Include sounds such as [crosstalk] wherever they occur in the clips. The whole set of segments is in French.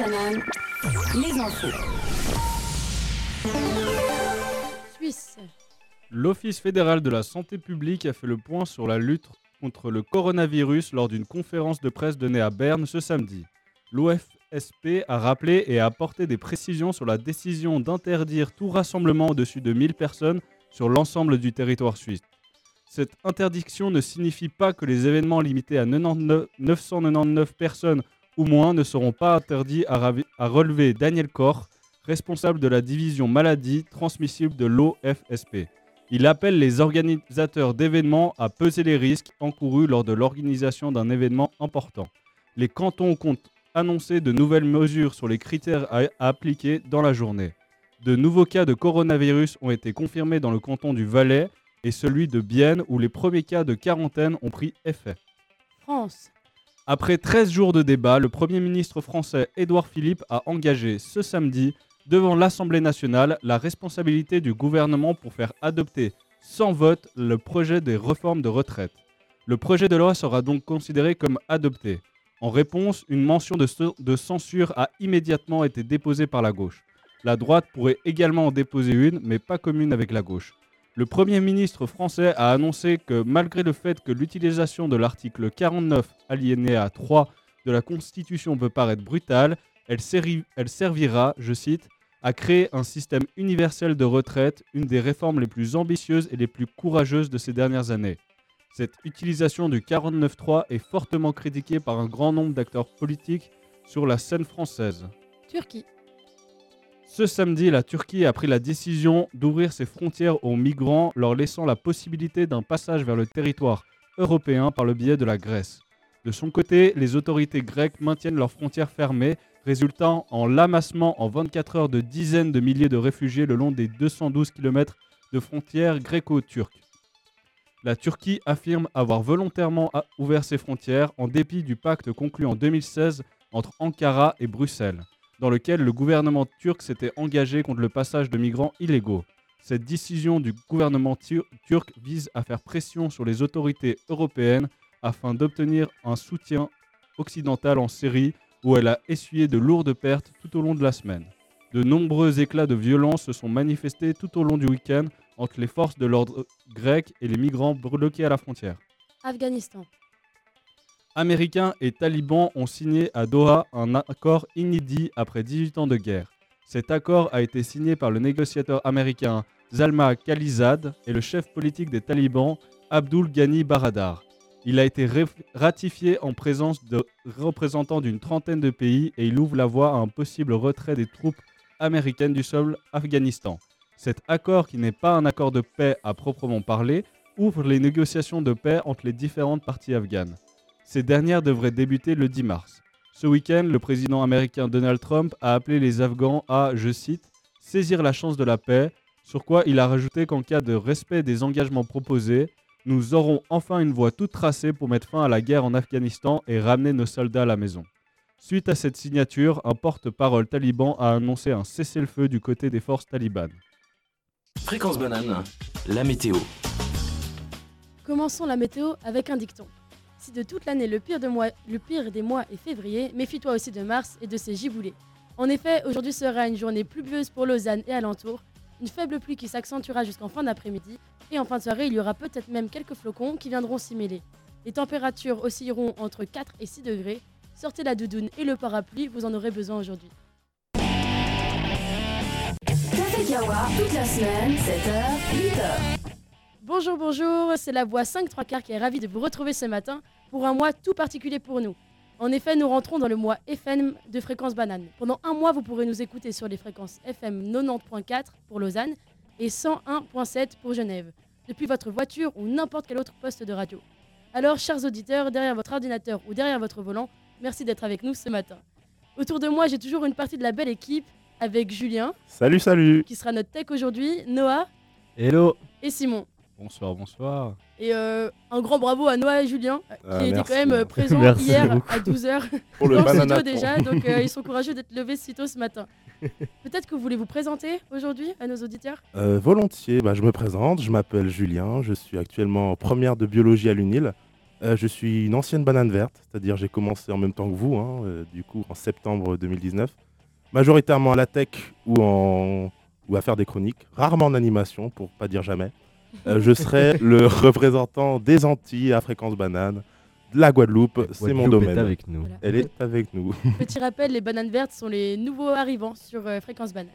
Banane, les infos. Suisse. L'Office fédéral de la santé publique a fait le point sur la lutte contre le coronavirus lors d'une conférence de presse donnée à Berne ce samedi. L'OFSP a rappelé et a apporté des précisions sur la décision d'interdire tout rassemblement au-dessus de 1000 personnes sur l'ensemble du territoire suisse. Cette interdiction ne signifie pas que les événements limités à 99 999 personnes ou moins ne seront pas interdits, a relevé Daniel Koch, responsable de la division maladie transmissible de l'OFSP. Il appelle les organisateurs d'événements à peser les risques encourus lors de l'organisation d'un événement important. Les cantons comptent annoncer de nouvelles mesures sur les critères à, à appliquer dans la journée. De nouveaux cas de coronavirus ont été confirmés dans le canton du Valais et celui de Bienne où les premiers cas de quarantaine ont pris effet. France. Après 13 jours de débat, le Premier ministre français Édouard Philippe a engagé ce samedi devant l'Assemblée nationale la responsabilité du gouvernement pour faire adopter sans vote le projet des réformes de retraite. Le projet de loi sera donc considéré comme adopté. En réponse, une mention de, de censure a immédiatement été déposée par la gauche. La droite pourrait également en déposer une, mais pas commune avec la gauche. Le Premier ministre français a annoncé que malgré le fait que l'utilisation de l'article 49 alinéa 3 de la Constitution peut paraître brutale, elle, servi- elle servira, je cite, à créer un système universel de retraite, une des réformes les plus ambitieuses et les plus courageuses de ces dernières années. Cette utilisation du 49.3 est fortement critiquée par un grand nombre d'acteurs politiques sur la scène française. Turquie. Ce samedi, la Turquie a pris la décision d'ouvrir ses frontières aux migrants, leur laissant la possibilité d'un passage vers le territoire européen par le biais de la Grèce. De son côté, les autorités grecques maintiennent leurs frontières fermées, résultant en l'amassement en 24 heures de dizaines de milliers de réfugiés le long des 212 km de frontières gréco-turques. La Turquie affirme avoir volontairement ouvert ses frontières en dépit du pacte conclu en 2016 entre Ankara et Bruxelles dans lequel le gouvernement turc s'était engagé contre le passage de migrants illégaux. Cette décision du gouvernement tur- turc vise à faire pression sur les autorités européennes afin d'obtenir un soutien occidental en Syrie où elle a essuyé de lourdes pertes tout au long de la semaine. De nombreux éclats de violence se sont manifestés tout au long du week-end entre les forces de l'ordre grec et les migrants bloqués à la frontière. Afghanistan. Américains et talibans ont signé à Doha un accord inédit après 18 ans de guerre. Cet accord a été signé par le négociateur américain Zalma Khalizad et le chef politique des talibans Abdul Ghani Baradar. Il a été ratifié en présence de représentants d'une trentaine de pays et il ouvre la voie à un possible retrait des troupes américaines du sol Afghanistan. Cet accord, qui n'est pas un accord de paix à proprement parler, ouvre les négociations de paix entre les différentes parties afghanes. Ces dernières devraient débuter le 10 mars. Ce week-end, le président américain Donald Trump a appelé les Afghans à, je cite, saisir la chance de la paix, sur quoi il a rajouté qu'en cas de respect des engagements proposés, nous aurons enfin une voie toute tracée pour mettre fin à la guerre en Afghanistan et ramener nos soldats à la maison. Suite à cette signature, un porte-parole taliban a annoncé un cessez-le-feu du côté des forces talibanes. Fréquence banane, la météo. Commençons la météo avec un dicton. Si de toute l'année le, pire des mois est février, méfie-toi aussi de mars et de ses giboulées. En effet, aujourd'hui sera une journée pluvieuse pour Lausanne et alentour, une faible pluie qui s'accentuera jusqu'en fin d'après-midi, et en fin de soirée, il y aura peut-être même quelques flocons qui viendront s'y mêler. Les températures oscilleront entre 4 et 6 degrés. Sortez la doudoune et le parapluie, vous en aurez besoin aujourd'hui. Café Kawa, toute la semaine, 7h, 8h. Bonjour, bonjour, c'est la voix 5 3 quarts qui est ravie de vous retrouver ce matin pour un mois tout particulier pour nous. En effet, nous rentrons dans le mois FM de fréquence banane. Pendant un mois, vous pourrez nous écouter sur les fréquences FM 90.4 pour Lausanne et 101.7 pour Genève, depuis votre voiture ou n'importe quel autre poste de radio. Alors, chers auditeurs, derrière votre ordinateur ou derrière votre volant, merci d'être avec nous ce matin. Autour de moi, j'ai toujours une partie de la belle équipe avec Julien, Salut, salut qui sera notre tech aujourd'hui, Noah Hello et Simon. Bonsoir, bonsoir. Et euh, un grand bravo à Noah et Julien, euh, qui Ah, étaient quand même euh, présents [laughs] Merci hier beaucoup. à 12h [laughs] Pour le dans le studio banana déjà. Donc euh, ils sont [laughs] courageux d'être levés si tôt ce matin. Peut-être que vous voulez vous présenter aujourd'hui à nos auditeurs? Euh, volontiers, bah, je me présente, je m'appelle Julien, je suis actuellement en première de biologie à l'UNIL Euh, je suis une ancienne banane verte, c'est-à-dire j'ai commencé en même temps que vous, hein, euh, du coup en septembre 2019, majoritairement à la tech ou, en, ou à faire des chroniques, rarement en animation, pour pas dire jamais. Euh, je serai [laughs] le représentant des Antilles à fréquence banane, de la Guadeloupe, c'est mon est domaine. avec nous. Voilà. Elle est avec nous. [laughs] Petit rappel, les bananes vertes sont les nouveaux arrivants sur euh, Fréquence Banane.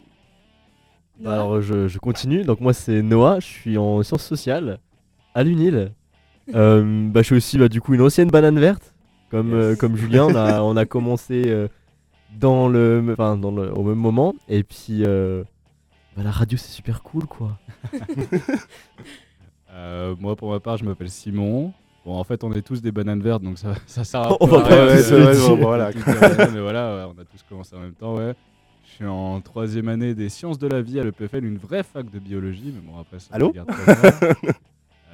Bah, alors je, je continue, donc moi c'est Noah, je suis en sciences sociales à l'UNIL. Euh, bah, je suis aussi bah, du coup une ancienne banane verte, comme, euh, comme Julien, on a, [laughs] on a commencé euh, dans le, enfin, dans le, au même moment, et puis euh, bah, la radio c'est super cool quoi. [laughs] Euh, moi, pour ma part, je m'appelle Simon. Bon, en fait, on est tous des bananes vertes, donc ça, ça sert à On peu va ouais, bon, voilà. Mais voilà, ouais, on a tous commencé en même temps, ouais. Je suis en troisième année des sciences de la vie à l'EPFL, une vraie fac de biologie, mais bon, après ça, Allô on regarde pas ça. [laughs]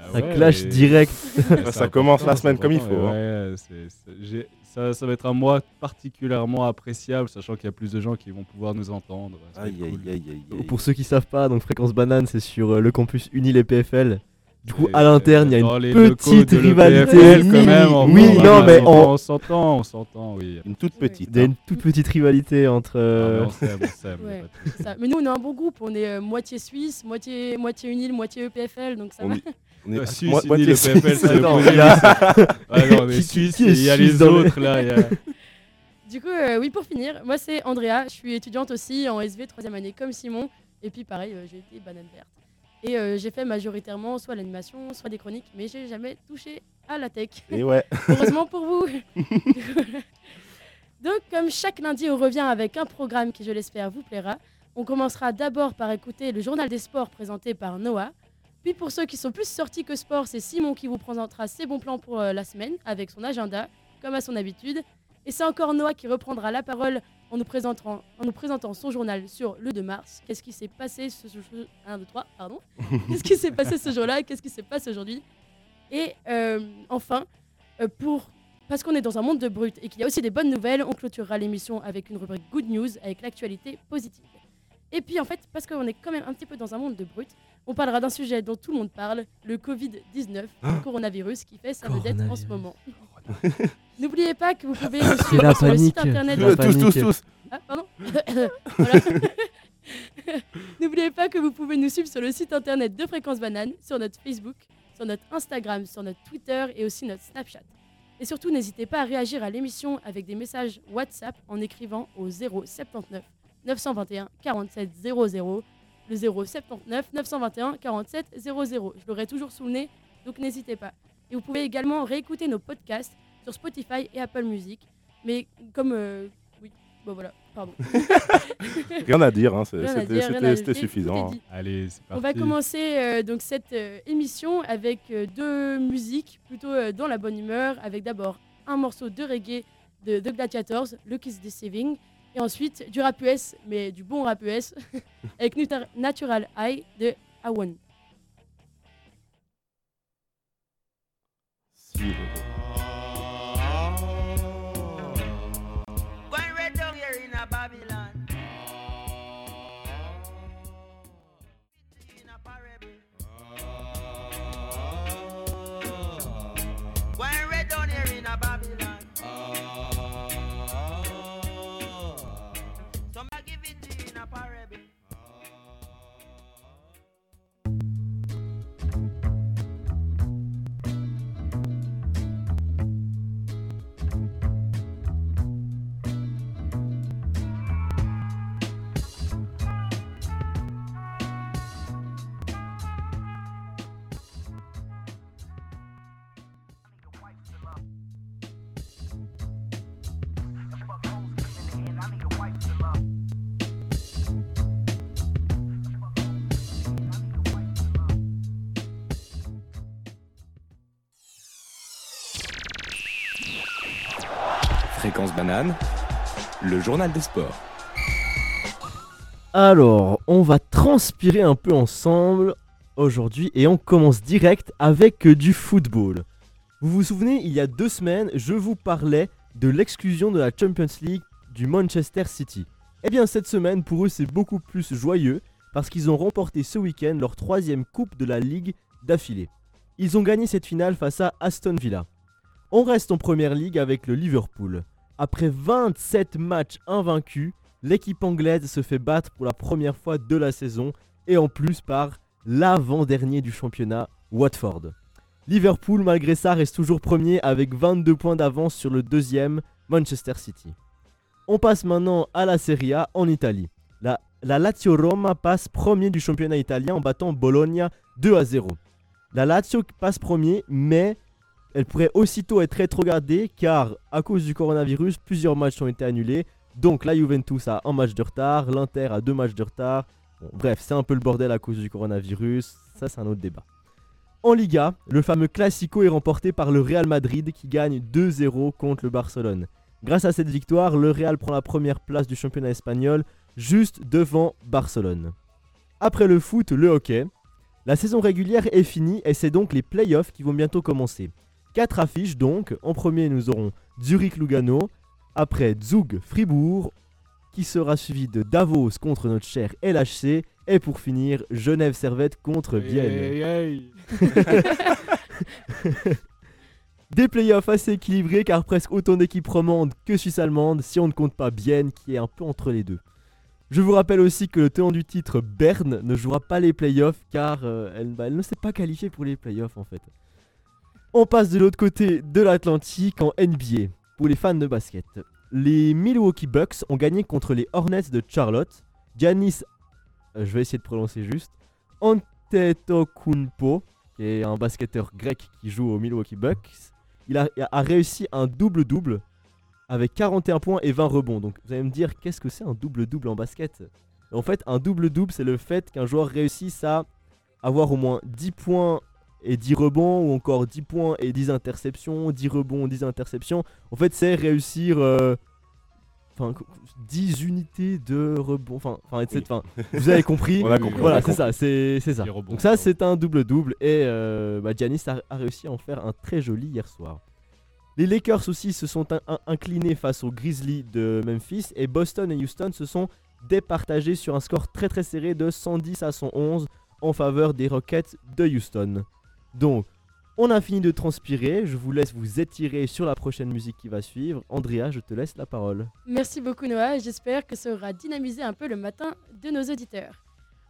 Euh, Ça ouais, clash et- direct. Ouais, [laughs] Ça commence important, la semaine c'est comme il important, faut, hein. et ouais, c'est- c'est- j'ai- ça, ça va être un mois particulièrement appréciable, sachant qu'il y a plus de gens qui vont pouvoir nous entendre. Aïe, aïe, cool. aïe, aïe, aïe. Pour ceux qui savent pas, donc Fréquence Banane c'est sur euh, le campus UNIL et PFL. Du coup à l'interne il y a une petite rivalité. quand même, on- oui, on- non on- mais on- on, on s'entend, on s'entend, oui. Une toute petite. il y a hein. une toute petite rivalité entre... Ah, mais euh, on s'aime, on a Ouais. Mais nous, on est un bon groupe. On est euh, moitié suisse, moitié, moitié UNIL, moitié EPFL. Donc ça On va. [laughs] on est pas- Suisse, moi- moitié le suisse. PFL, c'est Attends, opposé, il y a- oui, Ah non, Suisse, qui est il y a les le- autres là. [laughs] Du coup, euh, oui, pour finir, moi, c'est Andrea. Je suis étudiante aussi en SV, troisième année, comme Simon. Et puis, pareil, euh, j'ai été banane verte. Et euh, j'ai fait majoritairement soit l'animation, soit des chroniques, mais j'ai jamais touché à la tech. Et ouais, [laughs] Heureusement pour vous. [laughs] Donc, comme chaque lundi, on revient avec un programme qui, je l'espère, vous plaira. On commencera d'abord par écouter le journal des sports présenté par Noah. Puis, pour ceux qui sont plus sortis que sport, c'est Simon qui vous présentera ses bons plans pour euh, la semaine avec son agenda, comme à son habitude. Et c'est encore Noah qui reprendra la parole en nous présentant, en nous présentant son journal sur le 2 mars. Qu'est-ce qui s'est passé ce, ce, 1, 2, 3, pardon. [laughs] Qu'est-ce qui s'est passé ce jour-là Qu'est-ce qui s'est passé aujourd'hui? Et euh, enfin, euh, pour parce qu'on est dans un monde de brut et qu'il y a aussi des bonnes nouvelles, on clôturera l'émission avec une rubrique Good News avec l'actualité positive. Et puis en fait, parce qu'on est quand même un petit peu dans un monde de brut, on parlera d'un sujet dont tout le monde parle, le Covid-19, le coronavirus qui fait sa vedette en ce moment. [laughs] N'oubliez pas que vous pouvez nous suivre sur le site internet La tous, tous, panique. tous. ah, pardon. [laughs] [laughs] N'oubliez pas que vous pouvez nous suivre sur le site internet de Fréquence Banane, sur notre Facebook, sur notre Instagram, sur notre Twitter et aussi notre Snapchat. Et surtout, n'hésitez pas à réagir à l'émission avec des messages WhatsApp en écrivant au 079 921 47 00. Le 079 921 47 00. Je l'aurai toujours sous le nez, donc n'hésitez pas. Et vous pouvez également réécouter nos podcasts sur Spotify et Apple Music. Mais comme... euh, oui, bon voilà, pardon. [laughs] Rien à dire, hein, c'était suffisant. hein. Allez, c'est On parti. va commencer euh, donc cette euh, émission avec euh, deux musiques plutôt euh, dans la bonne humeur, avec d'abord un morceau de reggae de The Gladiators, Luck is Deceiving, et ensuite du rap US, mais du bon rap US, [laughs] avec Natural High de Awan. Fréquence banane, le journal des sports. Alors, on va transpirer un peu ensemble aujourd'hui et on commence direct avec du football. Vous vous souvenez, il y a deux semaines, je vous parlais de l'exclusion de la Champions League du Manchester City. Eh bien, cette semaine, pour eux, c'est beaucoup plus joyeux parce qu'ils ont remporté ce week-end leur troisième coupe de la Ligue d'affilée. Ils ont gagné cette finale face à Aston Villa. On reste en première ligue avec le Liverpool. Après 27 matchs invaincus, l'équipe anglaise se fait battre pour la première fois de la saison et en plus par l'avant-dernier du championnat, Watford. Liverpool, malgré ça, reste toujours premier avec 22 points d'avance sur le deuxième, Manchester City. On passe maintenant à la Serie A en Italie. La, la Lazio Roma passe premier du championnat italien en battant Bologna 2 à 0. La Lazio passe premier, mais elle pourrait aussitôt être rétrogradée car à cause du coronavirus, plusieurs matchs ont été annulés. Donc la Juventus a un match de retard, l'Inter a deux matchs de retard. Bref, c'est un peu le bordel à cause du coronavirus. Ça, c'est un autre débat. En Liga, le fameux Classico est remporté par le Real Madrid qui gagne 2-0 contre le Barcelone. Grâce à cette victoire, le Real prend la première place du championnat espagnol, juste devant Barcelone. Après le foot, le hockey. La saison régulière est finie et c'est donc les playoffs qui vont bientôt commencer. Quatre affiches donc. En premier, nous aurons Zurich-Lugano, après Zug Fribourg, qui sera suivi de Davos contre notre cher LHC, et pour finir, Genève Servette contre Vienne. [laughs] Des playoffs assez équilibrés car presque autant d'équipes romandes que suisse-allemandes si on ne compte pas Bienne qui est un peu entre les deux. Je vous rappelle aussi que le tenant du titre Berne ne jouera pas les playoffs car euh, elle, bah, elle ne s'est pas qualifiée pour les playoffs en fait. On passe de l'autre côté de l'Atlantique en NBA pour les fans de basket. Les Milwaukee Bucks ont gagné contre les Hornets de Charlotte. Giannis, euh, je vais essayer de prononcer juste, Antetokounmpo, qui est un basketteur grec qui joue aux Milwaukee Bucks, il a, a réussi un double-double avec 41 points et 20 rebonds. Donc vous allez me dire, qu'est-ce que c'est un double-double en basket? En fait, un double-double, c'est le fait qu'un joueur réussisse à avoir au moins 10 points et 10 rebonds, ou encore 10 points et 10 interceptions, 10 rebonds, 10 interceptions. En fait, c'est réussir... euh, Enfin, 10 unités de rebond, enfin, etc. Vous avez compris. [laughs] On a compris, Voilà, c'est ça, c'est ça. Rebonds, Donc ça, c'est un double-double et euh, bah, Giannis a, a réussi à en faire un très joli hier soir. Les Lakers aussi se sont in- in- inclinés face aux Grizzlies de Memphis et Boston et Houston se sont départagés sur un score très très serré de 110 à 111 en faveur des Rockets de Houston. Donc, on a fini de transpirer, je vous laisse vous étirer sur la prochaine musique qui va suivre. Andrea, je te laisse la parole. Merci beaucoup Noah, j'espère que ça aura dynamisé un peu le matin de nos auditeurs.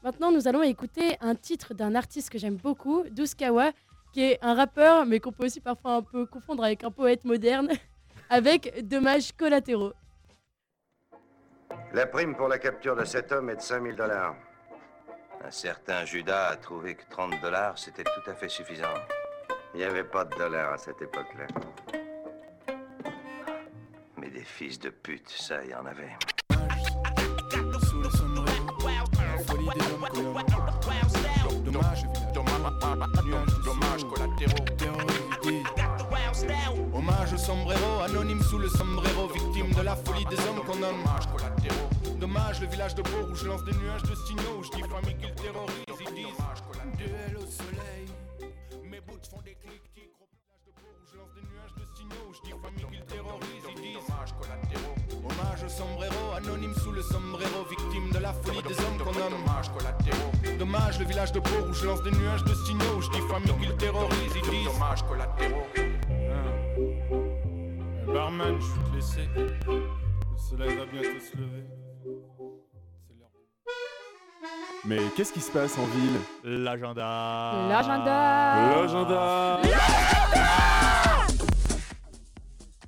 Maintenant, nous allons écouter un titre d'un artiste que j'aime beaucoup, Duskawa, qui est un rappeur, mais qu'on peut aussi parfois un peu confondre avec un poète moderne, [laughs] avec Dommages collatéraux. La prime pour la capture de cet homme est de 5000 dollars. Un certain Judas a trouvé que 30 dollars, c'était tout à fait suffisant. Il n'y avait pas de dollars à cette époque-là. Mais des fils de pute, ça, il y en avait. Hommage au sombrero, anonyme sous le sombrero, victime de la folie des hommes qu'on nomme. Dommage, le village de Pau où je lance des nuages de signaux, où je dis famille qu'ils terrorisent, ils disent. Duel au soleil, mes boots font des clics, je lance des nuages de signaux, où je dis famille qu'ils terrorisent, ils disent. Dommage collatéraux. Hommage au sombrero, anonyme sous le sombrero, victime de la folie des hommes qu'on nomme. Dommage collatéraux. Dommage, le village de Pau où je lance des nuages de signaux, où je dis famille qu'ils terrorisent, ils disent. Dommage collatéraux. Barman, je suis te laissé. Le soleil va bientôt se lever. Mais qu'est-ce qui se passe en ville? L'agenda L'agenda L'agenda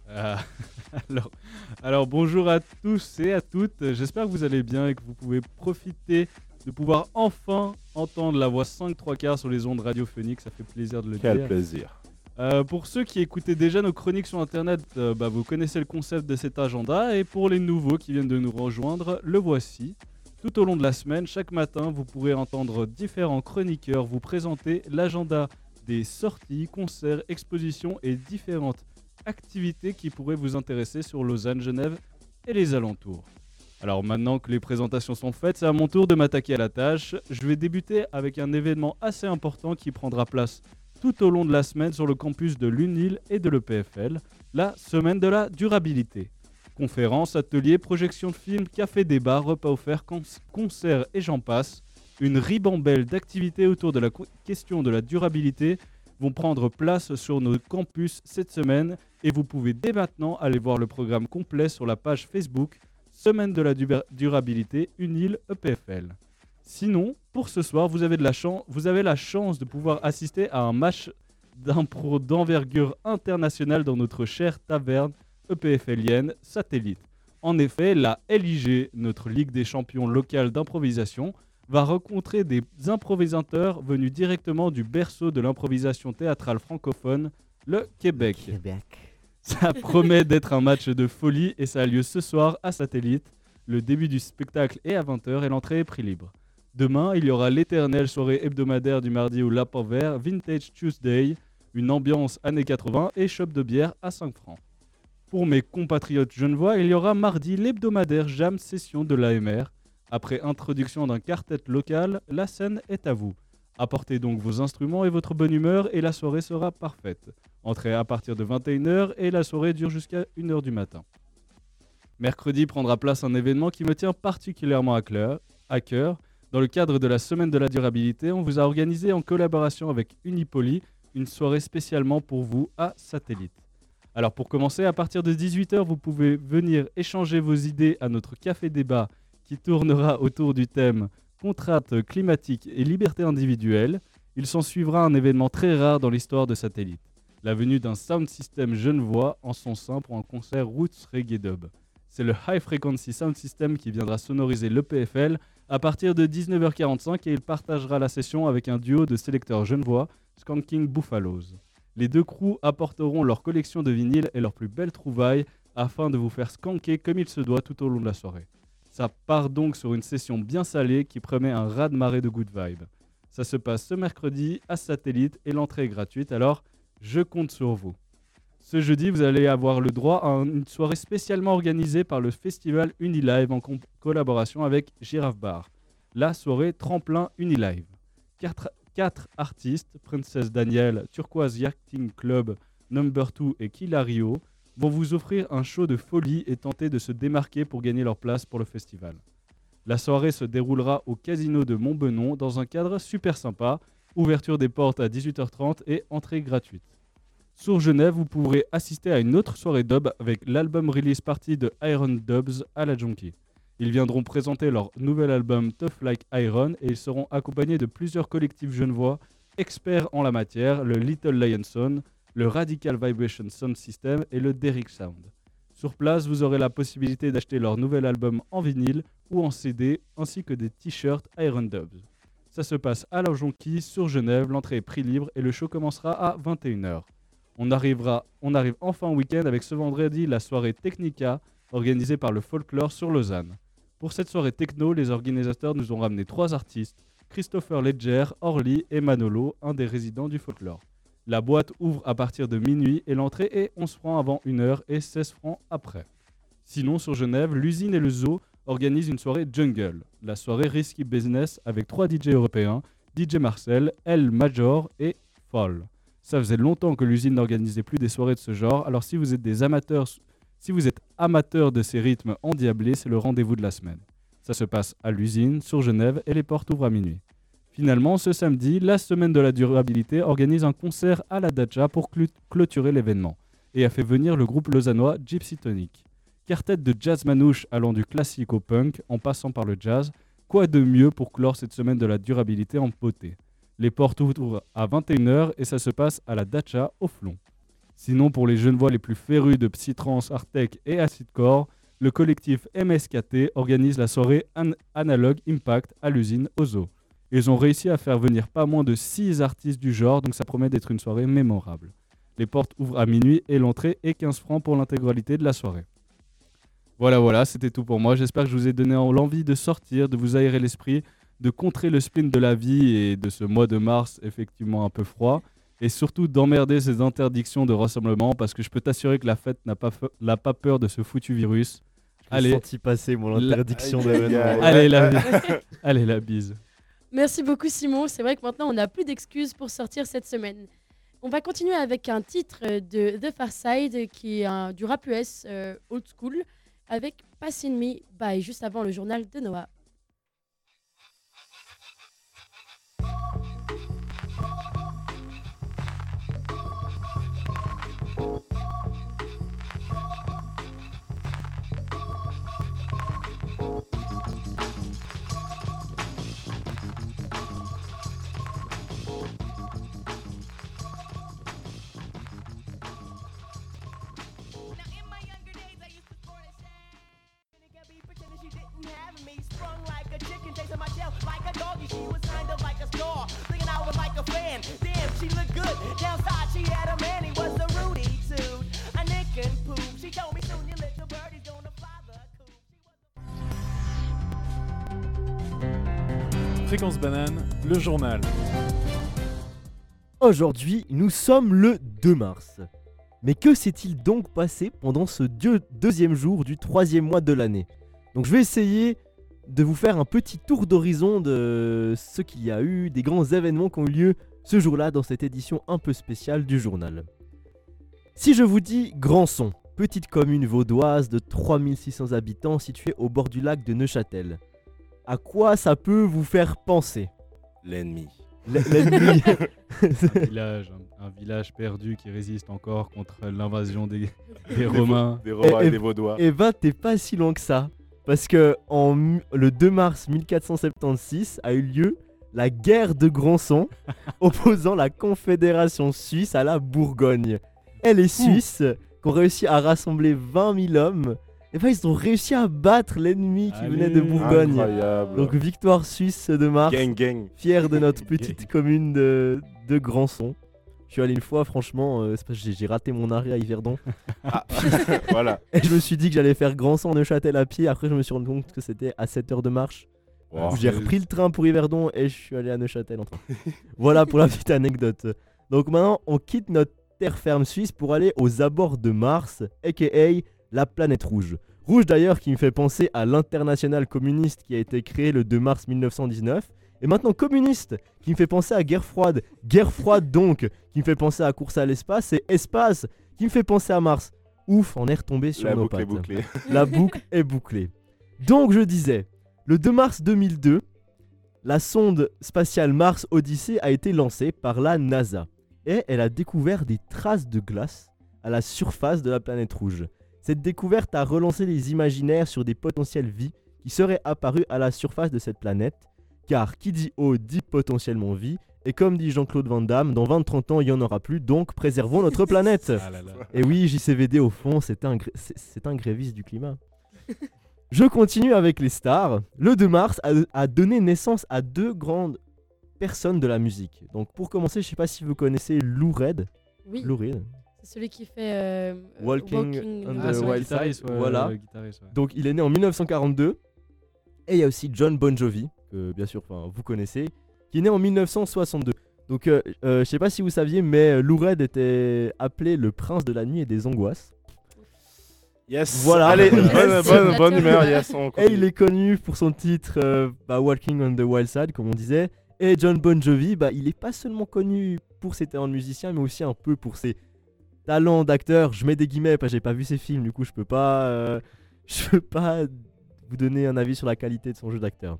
Ah, [laughs] alors, alors, bonjour à tous et à toutes. J'espère que vous allez bien et que vous pouvez profiter de pouvoir enfin entendre la voix 5 3 quarts sur les ondes radiophoniques. Ça fait plaisir de le Quel dire. plaisir. Euh, pour ceux qui écoutaient déjà nos chroniques sur internet, euh, bah, vous connaissez le concept de cet agenda. Et pour les nouveaux qui viennent de nous rejoindre, le voici. Tout au long de la semaine, chaque matin, vous pourrez entendre différents chroniqueurs vous présenter l'agenda des sorties, concerts, expositions et différentes activités qui pourraient vous intéresser sur Lausanne, Genève et les alentours. Alors maintenant que les présentations sont faites, c'est à mon tour de m'attaquer à la tâche. Je vais débuter avec un événement assez important qui prendra place tout au long de la semaine sur le campus de l'UNIL et de l'EPFL, la semaine de la durabilité. Conférences, ateliers, projections de films, café débat, repas offerts, concerts et j'en passe. Une ribambelle d'activités autour de la question de la durabilité vont prendre place sur nos campus cette semaine et vous pouvez dès maintenant aller voir le programme complet sur la page Facebook Semaine de la durabilité UNIL EPFL. Sinon, pour ce soir, vous avez, de la chan- vous avez la chance de pouvoir assister à un match d'impro d'envergure internationale dans notre chère taverne EPFLienne Satellite. En effet, la LIG, notre Ligue des champions locale d'improvisation, va rencontrer des improvisateurs venus directement du berceau de l'improvisation théâtrale francophone, le Québec. Ça promet d'être un match de folie et ça a lieu ce soir à Satellite. Le début du spectacle est à 20h et l'entrée est prix libre. Demain, il y aura l'éternelle soirée hebdomadaire du mardi au Lapin Vert, Vintage Tuesday, une ambiance années 80 et shop de bière à 5 francs. Pour mes compatriotes genevois, il y aura mardi l'hebdomadaire Jam Session de l'AMR. Après introduction d'un quartet local, la scène est à vous. Apportez donc vos instruments et votre bonne humeur et la soirée sera parfaite. Entrée à partir de 21h et la soirée dure jusqu'à 1h du matin. Mercredi prendra place un événement qui me tient particulièrement à cœur. Dans le cadre de la Semaine de la durabilité, on vous a organisé en collaboration avec Unipoli une soirée spécialement pour vous à Satellite. Alors pour commencer, à partir de 18h, vous pouvez venir échanger vos idées à notre café débat qui tournera autour du thème contrainte climatique et liberté individuelle. Il s'en suivra un événement très rare dans l'histoire de Satellite. La venue d'un sound system genevois en son sein pour un concert Roots Reggae Dub. C'est le High Frequency Sound System qui viendra sonoriser l'EPFL à partir de 19h45 et il partagera la session avec un duo de sélecteurs genevois, Skanking Buffaloes. Les deux crews apporteront leur collection de vinyles et leurs plus belles trouvailles afin de vous faire skanker comme il se doit tout au long de la soirée. Ça part donc sur une session bien salée qui promet un raz-de-marée de good vibes. Ça se passe ce mercredi à Satellite et l'entrée est gratuite, alors je compte sur vous. Ce jeudi, vous allez avoir le droit à un- une soirée spécialement organisée par le festival Unilive en collaboration avec Giraffe Bar. La soirée Tremplin Unilive. Quatre artistes, Princess Daniel, Turquoise Yachting Club, Number 2 et Kilario, vont vous offrir un show de folie et tenter de se démarquer pour gagner leur place pour le festival. La soirée se déroulera au casino de Montbenon dans un cadre super sympa, ouverture des portes à 18h30 et entrée gratuite. Sur Genève, vous pourrez assister à une autre soirée dub avec l'album release party de Iron Dubs à la Junkie. Ils viendront présenter leur nouvel album Tough Like Iron et ils seront accompagnés de plusieurs collectifs genevois experts en la matière, le Little Lionson, le Radical Vibration Sound System et le Derrick Sound. Sur place, vous aurez la possibilité d'acheter leur nouvel album en vinyle ou en CD, ainsi que des t-shirts Iron Dubs. Ça se passe à la Jonquille, sur Genève, l'entrée est prix libre et le show commencera à 21h. On, arrivera, on arrive enfin au week-end avec ce vendredi la soirée Technica, organisée par le Folklore sur Lausanne. Pour cette soirée techno, les organisateurs nous ont ramené trois artistes, Christopher Ledger, Orly et Manolo, un des résidents du Folklore. La boîte ouvre à partir de minuit et l'entrée est 11 francs avant 1h et 16 francs après. Sinon, sur Genève, l'usine et le zoo organisent une soirée jungle, la soirée Risky Business avec trois DJ européens, DJ Marcel, El Major et Fall. Ça faisait longtemps que l'usine n'organisait plus des soirées de ce genre, alors si vous êtes des amateurs, si vous êtes amateur de ces rythmes endiablés, c'est le rendez-vous de la semaine. Ça se passe à l'usine, sur Genève, et les portes ouvrent à minuit. Finalement, ce samedi, la Semaine de la Durabilité organise un concert à la Dacha pour clôturer l'événement et a fait venir le groupe lausannois Gypsy Tonic. Quartet de jazz manouche allant du classique au punk en passant par le jazz, quoi de mieux pour clore cette Semaine de la Durabilité en beauté? Les portes ouvrent à 21h et ça se passe à la Dacha au Flon. Sinon, pour les Genevois les plus férus de psytrance, artec et acidcore, le collectif MSKT organise la soirée An- Analog Impact à l'usine Ozo. Ils ont réussi à faire venir pas moins de 6 artistes du genre, donc ça promet d'être une soirée mémorable. Les portes ouvrent à minuit et l'entrée est 15 francs pour l'intégralité de la soirée. Voilà, voilà, c'était tout pour moi. J'espère que je vous ai donné l'envie de sortir, de vous aérer l'esprit, de contrer le spleen de la vie et de ce mois de mars effectivement un peu froid. Et surtout d'emmerder ces interdictions de rassemblement parce que je peux t'assurer que la fête n'a pas, fe- n'a pas peur de ce foutu virus. Je l'ai senti passer, moi, l'interdiction La- d'événement. Allez, la bise. Allez, la bise. Merci beaucoup Simon. C'est vrai que maintenant on n'a plus d'excuses pour sortir cette semaine. On va continuer avec un titre euh, de The Far Side qui est un- du rap US euh, old school avec Passing Me By juste avant le journal de Noah. Was kind of like a star, thinking I was like a fan. Damn, she looked good. Downside, she had a man, he was a Rudy too. A nick and poop. She told me soon your little birdie's gonna fly the coop. Fréquence banane, le journal. Aujourd'hui, nous sommes le 2 mars. Mais que s'est-il donc passé pendant ce dieu- deuxième jour du troisième mois de l'année? Donc je vais essayer de vous faire un petit tour d'horizon de ce qu'il y a eu, des grands événements qui ont eu lieu ce jour-là dans cette édition un peu spéciale du journal. Si je vous dis Grandson, petite commune vaudoise de 3600 habitants située au bord du lac de Neuchâtel, à quoi ça peut vous faire penser? L'ennemi. L'ennemi [laughs] [laughs] un village, un, un village perdu qui résiste encore contre l'invasion des, des Romains. Des Romains Eh, et, eh, des Vaudois. Eh ben, t'es pas si loin que ça. Parce que en, le 2 mars 1476 a eu lieu la guerre de Grandson, [laughs] opposant la Confédération suisse à la Bourgogne. Et les Suisses, qui ont réussi à rassembler 20 000 hommes, et ben, ils ont réussi à battre l'ennemi qui venait de. Bourgogne. Incroyable. Donc victoire suisse de mars, gang, gang. fier de notre [laughs] petite commune de, de Grandson. Je suis allé une fois, franchement, euh, j'ai- raté mon arrêt à Yverdon. [laughs] Ah, [laughs] voilà. Et je me suis dit que j'allais faire grand sang Neuchâtel à pied. Après, je me suis rendu compte que c'était à 7 heures de marche. Wow. J'ai repris le train pour Yverdon et je suis allé à Neuchâtel en train. [laughs] voilà pour la petite anecdote. Donc maintenant, on quitte notre terre ferme suisse pour aller aux abords de Mars, aka la planète rouge. Rouge d'ailleurs qui me fait penser à l'international communiste qui a été créé le 2 mars 1919. Et maintenant communiste qui me fait penser à guerre froide. Guerre froide donc qui me fait penser à course à l'espace. Et espace qui me fait penser à Mars. Ouf, on est retombé sur La nos boucle est pattes. bouclée. La [laughs] boucle est bouclée. Donc je disais, le 2 mars 2002, la sonde spatiale Mars Odyssey a été lancée par la NASA et elle a découvert des traces de glace à la surface de la planète rouge. Cette découverte a relancé les imaginaires sur des potentielles vies qui seraient apparues à la surface de cette planète, car qui dit eau dit potentiellement vie, et comme dit Jean-Claude Van Damme, dans 20-30 ans il n'y en aura plus, donc préservons notre planète. Ah là là. Et oui, JCVD au fond, c'est un, c'est- un gréviste du climat. Je continue avec les stars. Le 2 mars a, a donné naissance à deux grandes personnes de la musique. Donc pour commencer, je sais pas si vous connaissez Lou Reed. Oui, Lou Reed. c'est celui qui fait euh, Walking on Ah, the le Wild Side, ouais, voilà. ouais. Donc il est né en 1942. Et il y a aussi John Bon Jovi, que bien sûr vous connaissez, qui est né en 1962. Donc euh, euh, je sais pas si vous saviez, mais euh, Lou Reed était appelé le prince de la nuit et des angoisses. Yes. Voilà. Allez, Yes. bonne, bonne, bonne humeur, yes. On Et il est connu pour son titre euh, bah, Walking on the Wild Side, comme on disait. Et John Bon Jovi, bah, il est pas seulement connu pour ses talents de musicien, mais aussi un peu pour ses talents d'acteur. Je mets des guillemets parce que j'ai pas vu ses films, du coup je peux pas, euh, [laughs] je peux pas vous donner un avis sur la qualité de son jeu d'acteur.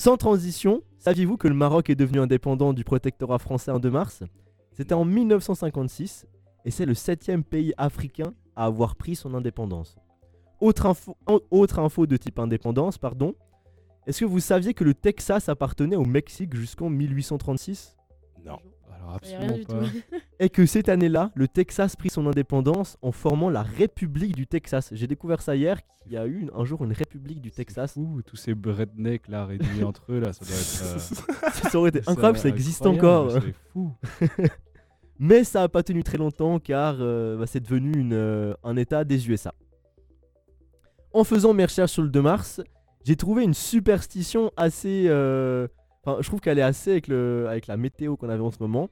Sans transition, saviez-vous que le Maroc est devenu indépendant du protectorat français en 2 mars? C'était en 1956 et c'est le septième pays africain à avoir pris son indépendance. Autre info, autre info de type indépendance, pardon. Est-ce que vous saviez que le Texas appartenait au Mexique jusqu'en 1836 Non. Alors absolument du pas. tout. [laughs] Et que cette année-là, le Texas prit son indépendance en formant la République du Texas. J'ai découvert ça hier, qu'il y a eu un jour une République du Texas. Ouh, tous ces rednecks là réduits entre eux là, ça doit être. euh, [laughs] ça aurait été ça incroyable, ça existe encore. C'est fou. [laughs] Mais ça n'a pas tenu très longtemps car euh, bah, c'est devenu une, euh, un état des USA. En faisant mes recherches sur le 2 mars, j'ai trouvé une superstition assez... euh, Enfin, je trouve qu'elle est assez avec, le, avec la météo qu'on avait en ce moment,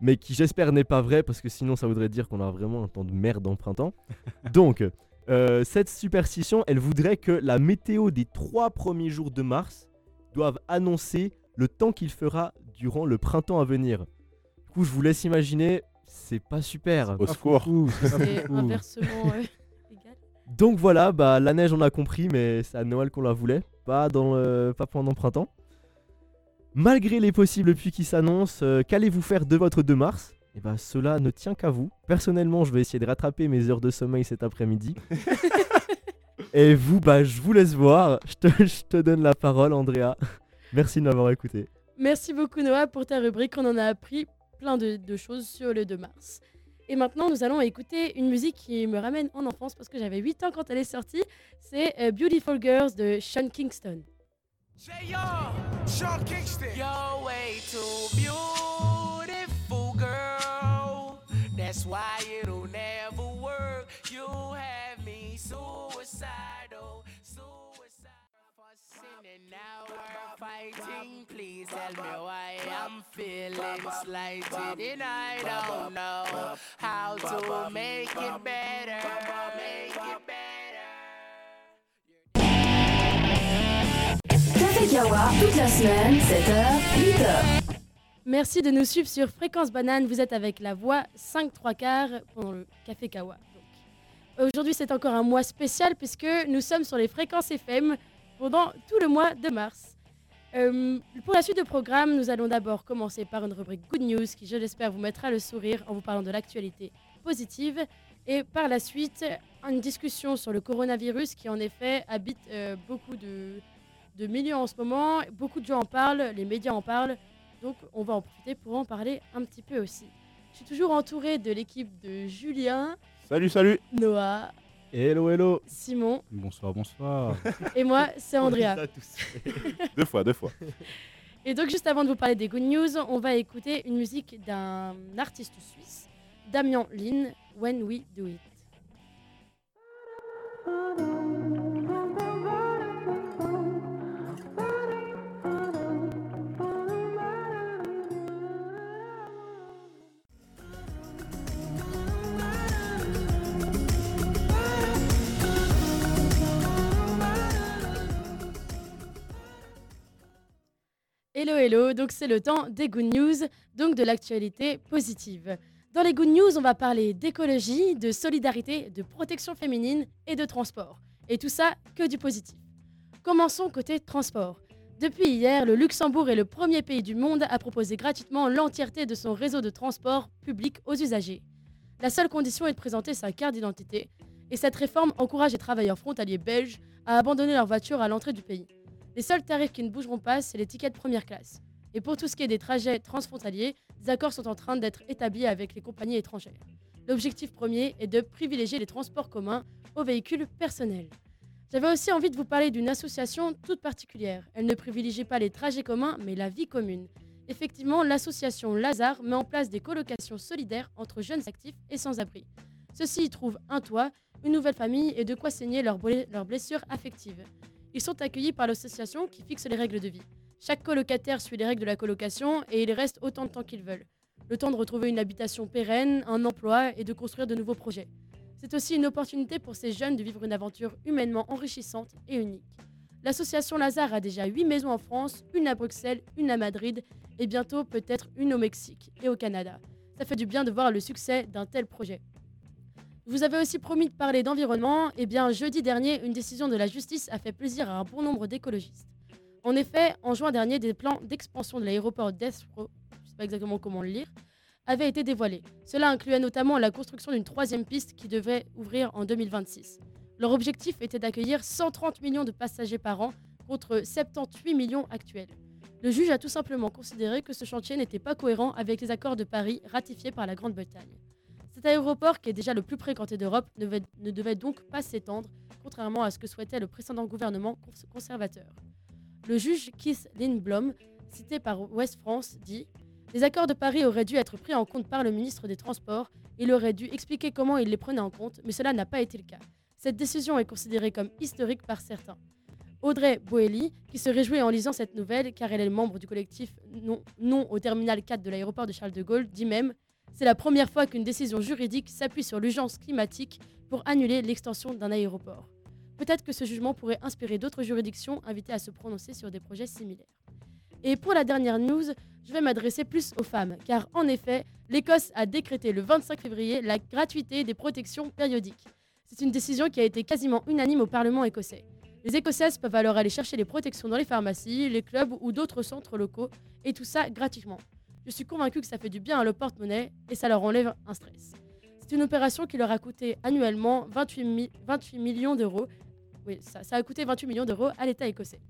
mais qui j'espère n'est pas vraie parce que sinon ça voudrait dire qu'on a vraiment un temps de merde en printemps. [laughs] Donc, euh, cette superstition, elle voudrait que la météo des trois premiers jours de mars doivent annoncer le temps qu'il fera durant le printemps à venir. Du coup, je vous laisse imaginer, c'est pas super. Au secours. C'est inversement euh, [laughs] égal. Donc voilà, bah la neige on a compris, mais c'est à Noël qu'on la voulait, pas, dans le- pas pendant le printemps. Malgré les possibles pluies qui s'annoncent, euh, qu'allez-vous faire de votre 2 mars? Et bah cela ne tient qu'à vous. Personnellement, je vais essayer de rattraper mes heures de sommeil cet après-midi. [laughs] Et vous, bah je vous laisse voir. Je te, je te donne la parole, Andrea. Merci de m'avoir écouté. Merci beaucoup Noah pour ta rubrique. On en a appris plein de, de choses sur le 2 mars. Et maintenant, nous allons écouter une musique qui me ramène en enfance parce que j'avais 8 ans quand elle est sortie. C'est euh, Beautiful Girls de Sean Kingston. Sean Kingston. You're way too beautiful, girl. That's why it'll never work. You have me suicidal, suicidal. Fussing now we're fighting. Please tell me why I'm feeling slighted and I don't know how to make it better. Make it better. Café Kawa, toute la semaine, 7h, 8h. Merci de nous suivre sur Fréquence Banane. Vous êtes avec la voix 5 3 quarts pendant le Café Kawa. Aujourd'hui, c'est encore un mois spécial puisque nous sommes sur les fréquences FM pendant tout le mois de mars. Euh, pour la suite du programme, nous allons d'abord commencer par une rubrique Good News qui, je l'espère, vous mettra le sourire en vous parlant de l'actualité positive. Et par la suite, une discussion sur le coronavirus qui, en effet, habite euh, beaucoup de, de milieux en ce moment. Beaucoup de gens en parlent, les médias en parlent. Donc, on va en profiter pour en parler un petit peu aussi. Je suis toujours entourée de l'équipe de Julien, Salut, salut Noah, Hello, hello. Simon Bonsoir, bonsoir. et moi, c'est Andrea. [laughs] Deux fois, deux fois. Et donc, juste avant de vous parler des good news, on va écouter une musique d'un artiste suisse, Damien Lin, When We Do It. Hello, hello, donc c'est le temps des good news, donc de l'actualité positive. Dans les good news, on va parler d'écologie, de solidarité, de protection féminine et de transport. Et tout ça, que du positif. Commençons côté transport. Depuis hier, le Luxembourg est le premier pays du monde à proposer gratuitement l'entièreté de son réseau de transport public aux usagers. La seule condition est de présenter sa carte d'identité, et cette réforme encourage les travailleurs frontaliers belges à abandonner leur voiture à l'entrée du pays. Les seuls tarifs qui ne bougeront pas, c'est les tickets de première classe. Et pour tout ce qui est des trajets transfrontaliers, des accords sont en train d'être établis avec les compagnies étrangères. L'objectif premier est de privilégier les transports communs aux véhicules personnels. J'avais aussi envie de vous parler d'une association toute particulière. Elle ne privilégie pas les trajets communs, mais la vie commune. Effectivement, l'association Lazare met en place des colocations solidaires entre jeunes actifs et sans-abri. Ceux-ci y trouvent un toit, une nouvelle famille et de quoi saigner leurs ble- leurs blessures affectives. Ils sont accueillis par l'association qui fixe les règles de vie. Chaque colocataire suit les règles de la colocation et ils restent autant de temps qu'ils veulent. Le temps de retrouver une habitation pérenne, un emploi et de construire de nouveaux projets. C'est aussi une opportunité pour ces jeunes de vivre une aventure humainement enrichissante et unique. L'association Lazare a déjà 8 maisons en France, une à Bruxelles, une à Madrid et bientôt peut-être une au Mexique et au Canada. Ça fait du bien de voir le succès d'un tel projet. Vous avais aussi promis de parler d'environnement. Eh bien, jeudi dernier, une décision de la justice a fait plaisir à un bon nombre d'écologistes. En effet, en juin dernier, des plans d'expansion de l'aéroport d'Espro, je ne sais pas exactement comment le lire, avaient été dévoilés. Cela incluait notamment la construction d'une troisième piste qui devait ouvrir en 2026. Leur objectif était d'accueillir 130 millions de passagers par an contre 78 millions actuels. Le juge a tout simplement considéré que ce chantier n'était pas cohérent avec les accords de Paris ratifiés par la Grande-Bretagne. Cet aéroport, qui est déjà le plus fréquenté d'Europe, ne, devait- donc pas s'étendre, contrairement à ce que souhaitait le précédent gouvernement cons- conservateur. Le juge Keith Lindblom, cité par Ouest France, dit Les accords de Paris auraient dû être pris en compte par le ministre des Transports. Il aurait dû expliquer comment il les prenait en compte, mais cela n'a pas été le cas. Cette décision est considérée comme historique par certains. Audrey Boelly, qui se réjouit en lisant cette nouvelle, car elle est membre du collectif non au terminal 4 de l'aéroport de Charles de Gaulle, dit même C'est la première fois qu'une décision juridique s'appuie sur l'urgence climatique pour annuler l'extension d'un aéroport. Peut-être que ce jugement pourrait inspirer d'autres juridictions invitées à se prononcer sur des projets similaires. Et pour la dernière news, je vais m'adresser plus aux femmes, car en effet, l'Écosse a décrété le 25 février la gratuité des protections périodiques. C'est une décision qui a été quasiment unanime au Parlement écossais. Les Écossaises peuvent alors aller chercher les protections dans les pharmacies, les clubs ou d'autres centres locaux, et tout ça gratuitement. Je suis convaincue que ça fait du bien à le porte-monnaie et ça leur enlève un stress. C'est une opération qui leur a coûté annuellement 28, mi- 28 millions d'euros. Oui, ça, a coûté 28 millions d'euros à l'État écossais.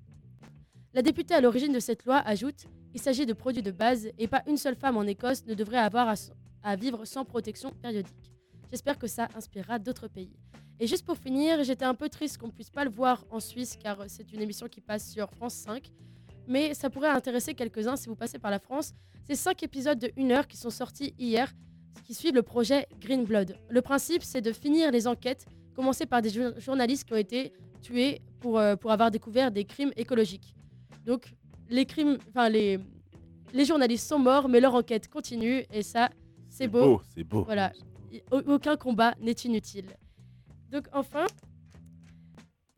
La députée à l'origine de cette loi ajoute Il s'agit de produits de base et pas une seule femme en Écosse ne devrait avoir à, vivre sans protection périodique. J'espère que ça inspirera d'autres pays. Et juste pour finir, j'étais un peu triste qu'on puisse pas le voir en Suisse car c'est une émission qui passe sur France 5. Mais ça pourrait intéresser quelques-uns si vous passez par la France. C'est cinq épisodes de 1 heure qui sont sortis hier, qui suivent le projet Green Blood. Le principe, c'est de finir les enquêtes, commencer par des jour- journalistes qui ont été tués pour, euh, pour avoir découvert des crimes écologiques. Donc, les crimes, enfin les, les journalistes sont morts, mais leur enquête continue et ça, c'est beau. beau, c'est beau. Voilà, aucun combat n'est inutile. Donc enfin,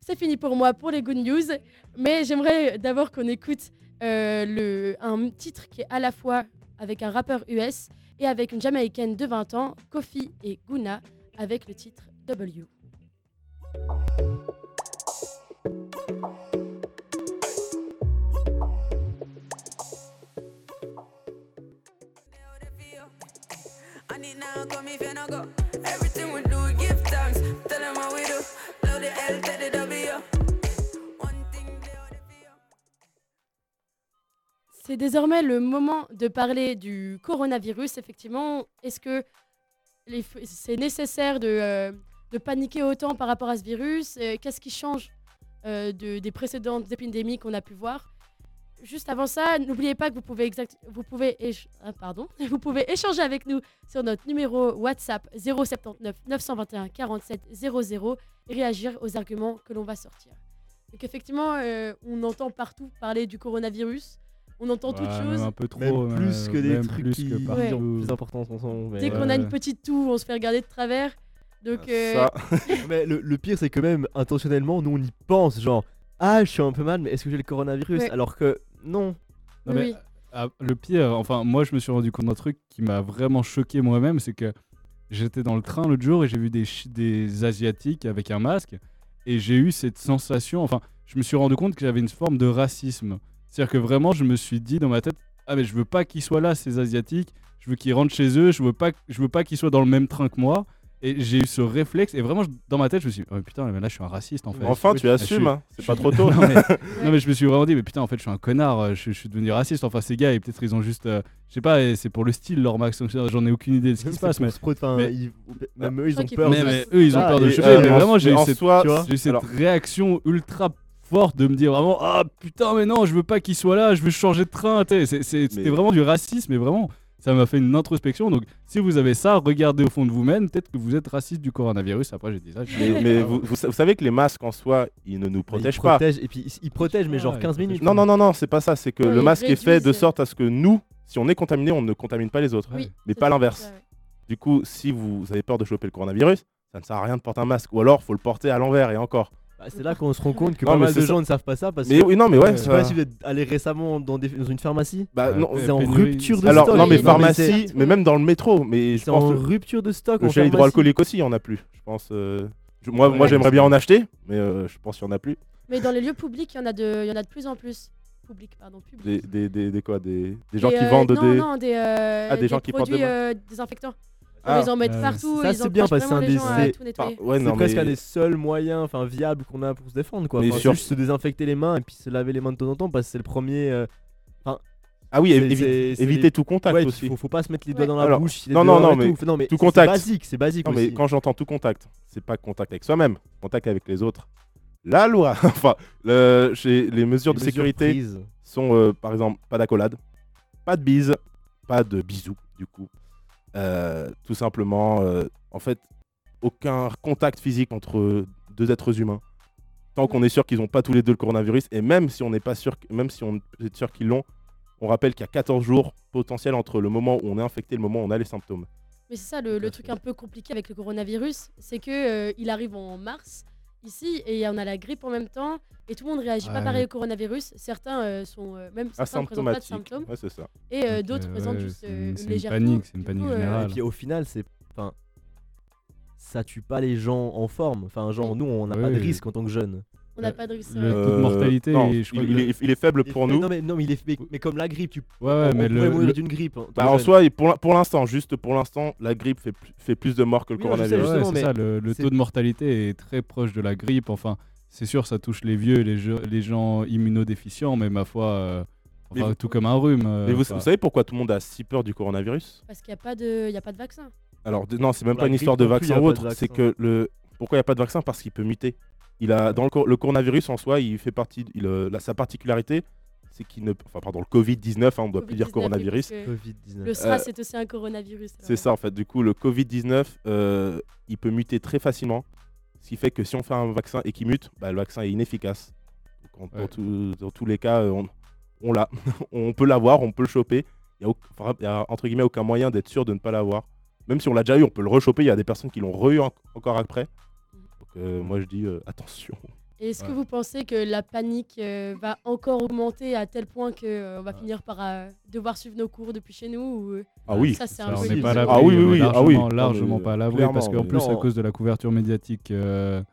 c'est fini pour moi pour les good news, mais j'aimerais d'abord qu'on écoute euh, un titre qui est à la fois avec un rappeur US et avec une Jamaïcaine de 20 ans, Kofi et Guna, avec le titre W. C'est désormais le moment de parler du coronavirus. Effectivement, est-ce que c'est nécessaire de, euh, de paniquer autant par rapport à ce virus? Euh, Qu'est-ce qui change euh, de- des précédentes épidémies qu'on a pu voir? Juste avant ça, n'oubliez pas que vous pouvez, exact- vous, pouvez ah, pardon, [laughs] vous pouvez échanger avec nous sur notre numéro WhatsApp 079 921 47 00 et réagir aux arguments que l'on va sortir. Donc effectivement, on entend partout parler du coronavirus. On entend toutes Ouais, choses. même un peu trop. Même plus euh, que des même trucs plus qui que partout. plus mais- Dès qu'on a une petite toux, on se fait regarder de travers. Donc, euh, [laughs] Ça, mais le, le pire, c'est que même intentionnellement, nous on y pense, genre, ah, je suis un peu mal, mais est-ce que j'ai le coronavirus Ouais. Alors que non. Non, Oui, mais, oui. ah, le pire, enfin, moi, je me suis rendu compte d'un truc qui m'a vraiment choqué moi-même, c'est que j'étais dans le train l'autre jour et j'ai vu des, des Asiatiques avec un masque et j'ai eu cette sensation, enfin, je me suis rendu compte que j'avais une forme de racisme. C'est-à-dire que vraiment, je me suis dit dans ma tête, ah, mais je veux pas qu'ils soient là, ces Asiatiques, je veux qu'ils rentrent chez eux, je veux pas, je veux pas qu'ils soient dans le même train que moi. Et j'ai eu ce réflexe, et vraiment, je- dans ma tête, je me suis dit, oh, putain, mais là, je suis un raciste en fait. enfin, Oui, tu assumes, hein, c'est pas trop tôt. [laughs] non, mais, [laughs] non, mais je me suis vraiment dit, mais putain, en fait, je suis un connard, je, je suis devenu raciste. Enfin, ces gars, et peut-être ils ont juste. euh, je sais pas, c'est pour le style, leur max. J'en ai aucune idée de ce qui se passe, mais. se pro- enfin, mais- ils- même eux, ils ont peur. Mais, de- mais eux, ils ont Ah, peur de choper. mais en- vraiment, j'ai eu cette, soi, tu vois, j'ai eu cette alors- réaction ultra forte de me dire vraiment, ah putain, mais non, je veux pas qu'ils soient là, je veux changer de train. C'était Mais- vraiment du racisme, mais vraiment. Ça m'a fait une introspection. Donc, si vous avez ça, regardez au fond de vous-même. Peut-être que vous êtes raciste du coronavirus. Après, j'ai dit ça. Mais, vous, vous sa- vous savez que les masques en soi, ils ne nous Ils protègent pas. protègent, et puis ils- protègent, mais genre Ouais, ils 15 protègent minutes. Non, non, non, non, c'est pas ça. C'est que Ouais, le masque est fait de sorte à ce que nous, si on est contaminé, on ne contamine pas les autres. Oui, Mais pas l'inverse. Du coup, si vous avez peur de choper le coronavirus, ça ne sert à rien de porter un masque. Ou alors, faut le porter à l'envers et encore. Bah, c'est là qu'on se rend compte que Non, pas mais mal de c'est ça. gens ne savent pas ça parce Mais que. oui, non, mais ouais. je sais ça- pas si vous êtes allé récemment dans, des- dans une pharmacie. Bah, Ouais, non, ouais, C'est en pénurie, rupture de Alors, stock. non, mais pharmacie, c'est- mais même dans le métro. Mais je C'est en pense que rupture de stock. le en gel pharmacie. hydroalcoolique aussi, il y en a plus. Je pense. euh, je- moi, Ouais, moi j'aimerais c'est- bien en acheter, mais euh, je pense qu'il y en a plus. Mais dans les lieux publics, il y en a de, il y en a de plus en plus. Public, pardon, public. Des, des, des, des quoi Des, des gens qui euh, vendent non, des. Non, des, euh, Ah, des gens qui portent produits des euh, désinfectants. Ah. ils en mettent Euh, partout. ça, c'est bien parce que c'est un des- c'est- ouais, c'est presque mais- un des seuls moyens enfin viables qu'on a pour se défendre quoi. Enfin, sur- Juste se désinfecter les mains et puis se laver les mains de temps en temps parce que c'est le premier. euh, Ah oui, c'est- évi- c'est- c'est éviter les- tout contact ouais, aussi. faut, faut pas se mettre les Ouais. doigts dans la Alors, bouche. non, non, non, mais tout. non mais tout c'est contact. basique, c'est basique Non, mais aussi. quand j'entends tout contact, c'est pas contact avec soi-même, contact avec les autres. La loi, [laughs] enfin, le- chez les mesures Les de mesures sécurité prises. sont, euh, par exemple, pas d'accolade, pas de bise, pas de bisous, du coup. Euh, tout simplement, euh, en fait, aucun contact physique entre deux êtres humains. Tant qu'on est sûr qu'ils n'ont pas tous les deux le coronavirus, et même si on n'est pas sûr, même si on est sûr qu'ils l'ont, on rappelle qu'il y a 14 jours potentiels entre le moment où on est infecté et le moment où on a les symptômes. Mais c'est ça le, le truc un peu compliqué avec le coronavirus, c'est que euh, il arrive en mars ici et on a la grippe en même temps et tout le monde réagit pas pareil au coronavirus. Certains euh, sont euh, même certains ne présentent pas de Asymptomatique. symptômes Ouais, c'est ça. et euh, d'autres euh, présentent ouais, juste une- une c'est une légère panique, c'est une Du panique coup, euh, générale. Et puis au final, c'est. Enfin. Ça tue pas les gens en forme. Enfin, genre, nous, on n'a pas de risque en tant que jeunes. On n'a pas de risque. le euh, taux de mortalité, non, je crois il, que il le- est, il est faible pour Mais- nous. Non, mais, non, mais, il est, mais, mais comme la grippe, tu Ouais, ouais, on mais pourrait le, mourir le- d'une grippe. en tant Bah, en soi, pour, l'in- pour l'instant, juste pour l'instant, la grippe fait, plus- fait plus de morts que le Oui, non, coronavirus. Ouais, c'est ça, le, taux de mortalité est très proche de la grippe. Enfin, c'est sûr, ça touche les vieux, les, gens immunodéficients, mais ma foi, euh, Mais Enfin, vous- tout comme un rhume. euh, Mais vous, enfin, vous savez pourquoi tout le monde a si peur du coronavirus? Parce qu'il n'y a, pas de- il y a pas de vaccin. Alors de- non, c'est même Pour pas une histoire de non vaccin ou autre. C'est que le pourquoi il n'y a pas de vaccin? Parce qu'il peut muter. Il a dans le, cor- le coronavirus en soi, il fait partie. Il, euh, sa particularité, c'est qu'il ne. Enfin pardon, le Covid 19, on ne doit plus dire Covid-19, coronavirus. oui, parce que Covid-19. Le SRAS, Euh, c'est aussi un coronavirus. C'est ça en fait. Du coup, le Covid 19, euh, il peut muter très facilement. Ce qui fait que si on fait un vaccin et qu'il mute, bah, le vaccin est inefficace. Donc, dans, Ouais. tout- dans tous les cas, on, on l'a. [laughs] on peut l'avoir, on peut le choper. Il n'y a, entre guillemets aucun moyen d'être sûr de ne pas l'avoir. Même si on l'a déjà eu, on peut le rechoper. Il y a des personnes qui l'ont re-eu en- encore après. Euh, moi je dis euh, attention. Et Est-ce que vous pensez que la panique euh, va encore augmenter à tel point qu'on va finir par euh, devoir suivre nos cours depuis chez nous ou, euh, Ah oui. Ça, c'est Ça, un on n'est pas à Ah oui, oui, oui, ah largement, oui. Largement pas à l'abri parce qu'en plus à cause de la couverture médiatique euh,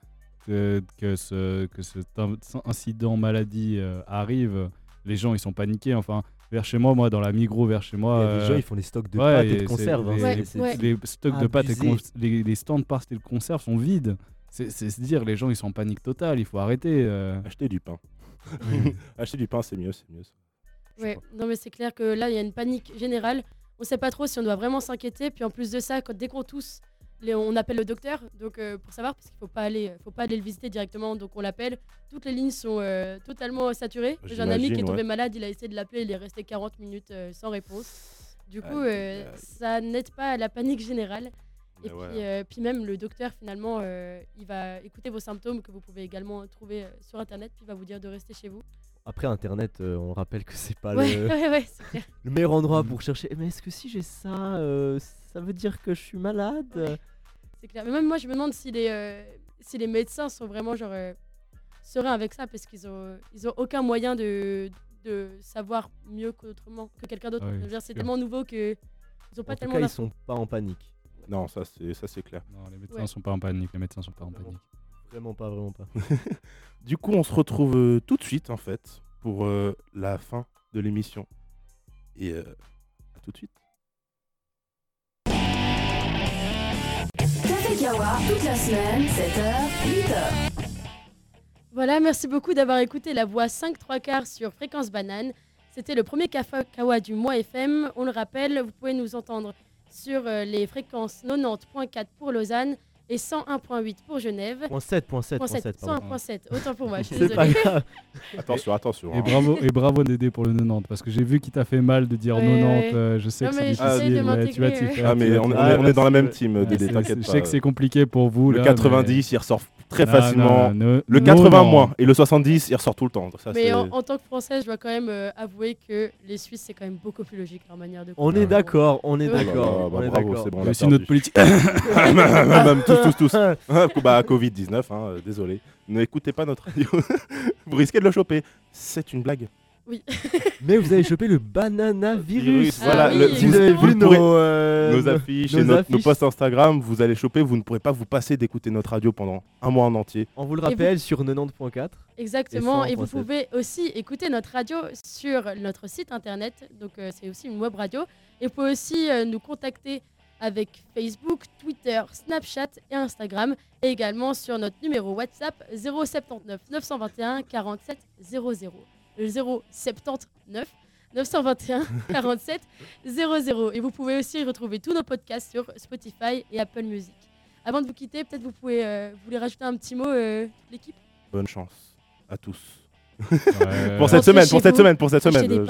que, que, ce, que cet in- incident maladie euh, arrive, les gens ils sont paniqués. Enfin, vers chez moi, moi dans la Migros, vers chez moi, Il y a des euh, gens, ils font des stocks de ouais, pâtes et de conserves. hein. Les, Ouais, les- C'est- ouais. les stocks de pâtes et les, les stands de pâtes et de conserves sont vides. C'est se dire, les gens ils sont en panique totale, il faut arrêter. euh. Acheter du pain. [laughs] Acheter du pain c'est mieux, c'est mieux. Ouais, non mais c'est clair que là il y a une panique générale. On sait pas trop si on doit vraiment s'inquiéter. Puis en plus de ça, quand dès qu'on tousse, les- on appelle le docteur. Donc euh, pour savoir, parce qu'il faut pas aller, faut pas aller le visiter directement. Donc on l'appelle. Toutes les lignes sont euh, totalement saturées. J'ai un ami qui est tombé ouais. malade. Il a essayé de l'appeler. Il est resté 40 minutes euh, sans réponse. Du coup, euh, aïe, aïe. ça n'aide pas à la panique générale. Et Mais puis, ouais. euh, puis même le docteur finalement, euh, il va écouter vos symptômes que vous pouvez également trouver euh, sur internet. Puis il va vous dire de rester chez vous. Après Internet, euh, on rappelle que c'est pas Ouais, le, [laughs] ouais, ouais, c'est clair. le meilleur endroit pour chercher. Mais est-ce que si j'ai ça, euh, ça veut dire que je suis malade? Ouais. C'est clair. Mais même moi, je me demande si les, euh, si les médecins sont vraiment genre, euh, sereins avec ça parce qu'ils ont, ils ont aucun moyen de, de savoir mieux qu'autrement que quelqu'un d'autre. Ah oui, c'est tellement nouveau que ils ont En pas tout tellement cas, ils sont pas en panique. Non, ça c'est ça c'est clair. Non, les médecins Ouais. sont pas en panique, les médecins sont pas en panique. Vraiment pas, vraiment pas. [laughs] Du coup, on se retrouve euh, tout de suite en fait pour euh, la fin de l'émission. Et euh, à tout de suite. Kawa, toute la semaine, 7h, 8h. Voilà, merci beaucoup d'avoir écouté la voix 5 3 quarts sur Fréquence Banane. C'était le premier Café Kawa du mois FM. On le rappelle, vous pouvez nous entendre sur euh, les fréquences 90.4 pour Lausanne et 101.8 pour Genève. Point 7, point 7, point 101.7, 7, pardon. 101.7, autant pour moi, je suis désolée. grave. [laughs] Attention, attention. Et hein. bravo, et bravo Dédé pour le 90 parce que j'ai vu qu'il t'a fait mal de dire Ouais, 90. ouais. euh, je sais Non, que c'est difficile. de ouais, tu vas t'y faire. Ah mais on, est, on est dans la même team, Dédé, Je sais que c'est compliqué pour vous. Le là, 90, il ressort très Non, facilement. non, non, Le non, 80 non. moins et le 70, il ressort tout le temps. Ça, Mais en, en tant que Français, je dois quand même euh, avouer que les Suisses, c'est quand même beaucoup plus logique leur manière de On est d'accord, on est Oh d'accord. bah, on est bravo, d'accord. c'est bon, on Mais l'a aussi notre politique. [laughs] Même tous, tous, tous. Ah, bah, Covid-19, hein, euh, désolé. N'écoutez pas notre radio. [laughs] vous risquez de le choper. C'est une blague. [laughs] Mais vous avez chopé le banana virus. Virus, voilà, oui, le- Si vous avez vous vu nos, euh, nos affiches nos et nos affiches. posts Instagram, vous allez choper. Vous ne pourrez pas vous passer d'écouter notre radio pendant un mois en entier. On vous le vous- rappelle sur 90.4. Exactement, et, vous 100.7. pouvez aussi écouter notre radio sur notre site internet, donc euh, c'est aussi une web radio. Et vous pouvez aussi euh, nous contacter avec Facebook, Twitter, Snapchat et Instagram, et également sur notre numéro WhatsApp 079 921 47 00. Le 079 921 47 00. Et vous pouvez aussi retrouver tous nos podcasts sur Spotify et Apple Music. Avant de vous quitter, peut-être vous pouvez euh, vous voulez rajouter un petit mot, euh, toute l'équipe? Bonne chance à tous. Ouais. [laughs] Pour cette semaine, pour cette semaine, pour cette semaine.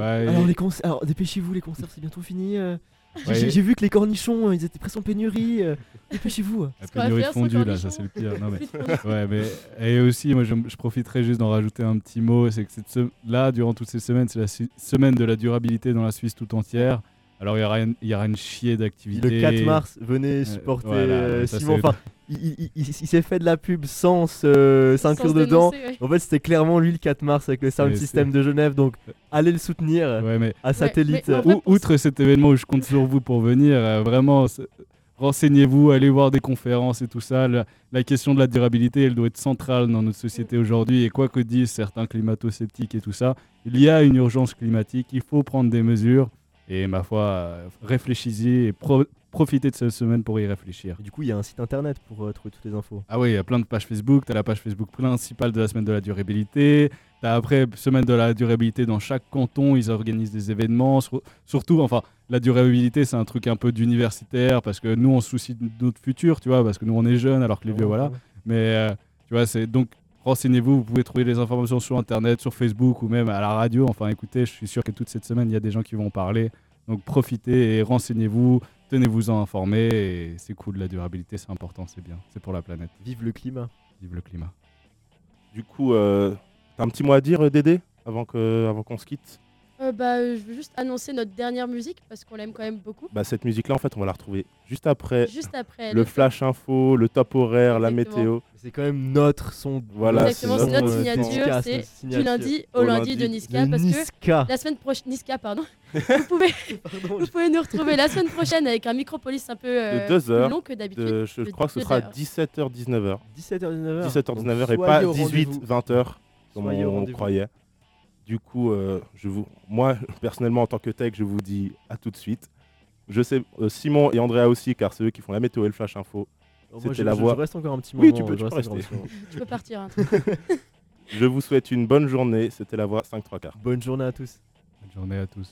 Alors, les conser- Alors dépêchez-vous, les conserves, c'est bientôt fini. euh. J'ai- Ouais. J'ai j'ai vu que les cornichons, euh, ils étaient presque en pénurie. euh. Dépêchez-vous. La pénurie de fondue, là, ça c'est le pire. [laughs] Non, mais... Ouais, mais et aussi, moi, je, je profiterai juste d'en rajouter un petit mot. C'est que cette se- là, durant toutes ces semaines, c'est la su- semaine de la durabilité dans la Suisse tout entière. Alors, il y aura une, il y aura une chier d'activités. Le 4 mars, venez supporter euh, mais ça, Simon. Enfin, il, il- il- il s'est fait de la pub sans se- s'inclure dedans. ouais. En fait, c'était clairement lui le 4 mars avec le Sound Ouais, System de Genève. Donc, allez le soutenir Ouais, mais à satellite. mais en vrai, Ou- outre cet événement où je compte sur vous pour venir, euh, vraiment, renseignez-vous, allez voir des conférences et tout ça. La, la question de la durabilité, elle doit être centrale dans notre société aujourd'hui. Et quoi que disent certains climato-sceptiques et tout ça, il y a une urgence climatique, il faut prendre des mesures. Et ma foi, euh, réfléchissez et pro- profitez de cette semaine pour y réfléchir. Et du coup, il y a un site internet pour euh, trouver toutes les infos. Ah oui, il y a plein de pages Facebook. Tu as la page Facebook principale de la semaine de la durabilité. As après semaine de la durabilité dans chaque canton. Ils organisent des événements. Sur- surtout, enfin, la durabilité, c'est un truc un peu d'universitaire parce que nous, on se soucie de notre futur, tu vois, parce que nous, on est jeunes alors que les vieux, voilà. Mais euh, tu vois, c'est donc renseignez-vous. Vous pouvez trouver les informations sur Internet, sur Facebook ou même à la radio. Enfin, écoutez, je suis sûr que toute cette semaine, il y a des gens qui vont en parler. Donc profitez et renseignez-vous. Tenez-vous-en informés. Et c'est cool, la durabilité, c'est important, c'est bien. C'est pour la planète. Vive le climat. Vive le climat. Du coup, euh, t'as un petit mot à dire, Dédé, avant que, avant qu'on se quitte? Euh, bah, je veux juste annoncer notre dernière musique parce qu'on l'aime quand même beaucoup. bah, Cette musique-là, en fait, on va la retrouver juste après. Juste après, Le flash info, le top horaire, la météo. C'est quand même notre son. Voilà, Exactement, c'est notre euh, signature, c'est du lundi au lundi de Niska. De parce Niska. que la semaine prochaine, Niska, pardon. [laughs] vous, pouvez, vous pouvez nous retrouver la semaine prochaine avec un micropolis un peu euh, de 2 plus heures. long que d'habitude. de- Je, De crois que ce sera heures. 17h, 19h. 17h, 19h. 17h, Donc, 19h et pas au 18, rendez-vous. 20h comme on croyait. Du coup, euh, je vous, moi, [laughs] personnellement, en tant que tech, je vous dis à tout de suite. Je sais, euh, Simon et Andrea aussi, car c'est eux qui font la météo et le flash info. Oh, moi, C'était je- la je- voix. je reste encore un petit Oui, moment, tu peux, je tu peux rester. Tu peux partir. hein. [laughs] Je vous souhaite une bonne journée. C'était la voix 5 3 quarts. Bonne journée à tous. Bonne journée à tous.